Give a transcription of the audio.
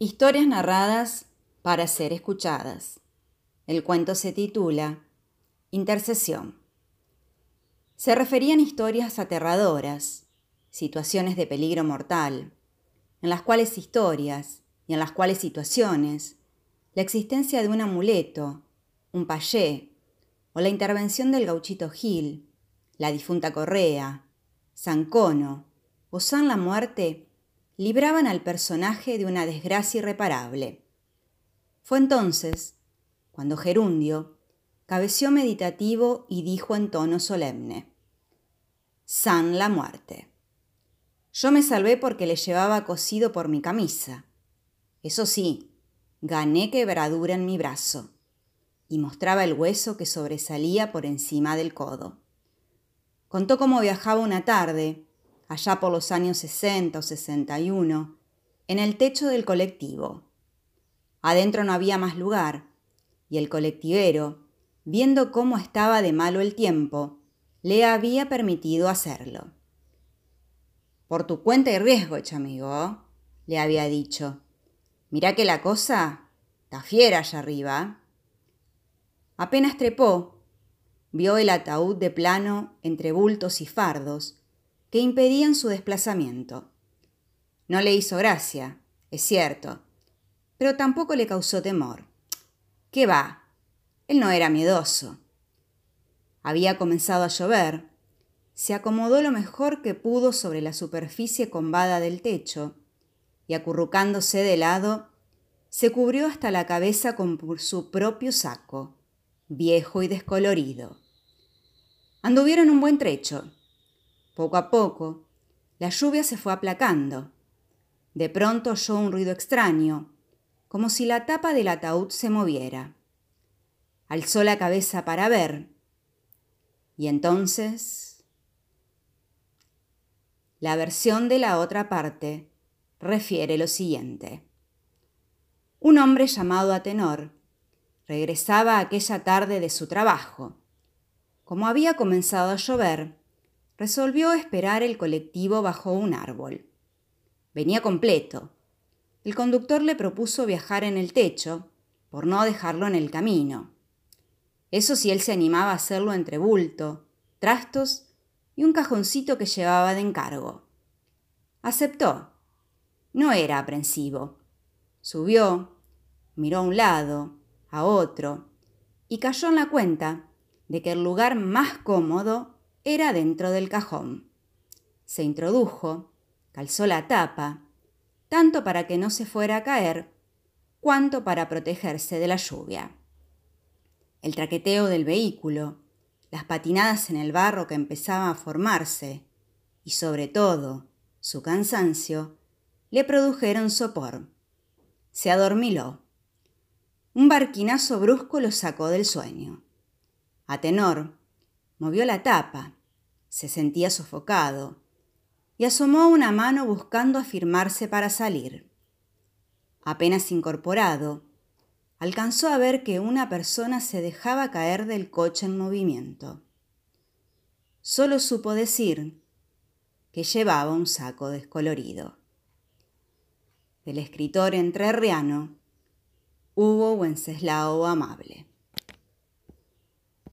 Historias narradas para ser escuchadas. El cuento se titula Intercesión. Se referían historias aterradoras, situaciones de peligro mortal, en las cuales historias y en las cuales situaciones, la existencia de un amuleto, un payé, o la intervención del gauchito Gil, la difunta Correa, San Cono o San la Muerte libraban al personaje de una desgracia irreparable. Fue entonces cuando Gerundio cabeció meditativo y dijo en tono solemne, San la muerte. Yo me salvé porque le llevaba cosido por mi camisa. Eso sí, gané quebradura en mi brazo y mostraba el hueso que sobresalía por encima del codo. Contó cómo viajaba una tarde allá por los años 60 o 61, en el techo del colectivo. Adentro no había más lugar, y el colectivero, viendo cómo estaba de malo el tiempo, le había permitido hacerlo. Por tu cuenta y riesgo, amigo, le había dicho. Mirá que la cosa está fiera allá arriba. Apenas trepó, vio el ataúd de plano entre bultos y fardos, que impedían su desplazamiento. No le hizo gracia, es cierto, pero tampoco le causó temor. ¿Qué va? Él no era miedoso. Había comenzado a llover. Se acomodó lo mejor que pudo sobre la superficie combada del techo y acurrucándose de lado, se cubrió hasta la cabeza con su propio saco, viejo y descolorido. Anduvieron un buen trecho poco a poco, la lluvia se fue aplacando. De pronto oyó un ruido extraño, como si la tapa del ataúd se moviera. Alzó la cabeza para ver. Y entonces... La versión de la otra parte refiere lo siguiente. Un hombre llamado Atenor regresaba aquella tarde de su trabajo. Como había comenzado a llover, resolvió esperar el colectivo bajo un árbol. Venía completo. El conductor le propuso viajar en el techo, por no dejarlo en el camino. Eso si él se animaba a hacerlo entre bulto, trastos y un cajoncito que llevaba de encargo. Aceptó. No era aprensivo. Subió, miró a un lado, a otro, y cayó en la cuenta de que el lugar más cómodo era dentro del cajón. Se introdujo, calzó la tapa, tanto para que no se fuera a caer, cuanto para protegerse de la lluvia. El traqueteo del vehículo, las patinadas en el barro que empezaba a formarse, y sobre todo su cansancio, le produjeron sopor. Se adormiló. Un barquinazo brusco lo sacó del sueño. A tenor, movió la tapa, se sentía sofocado y asomó una mano buscando afirmarse para salir. Apenas incorporado, alcanzó a ver que una persona se dejaba caer del coche en movimiento. Solo supo decir que llevaba un saco descolorido. Del escritor entrerriano Hugo Wenceslao Amable.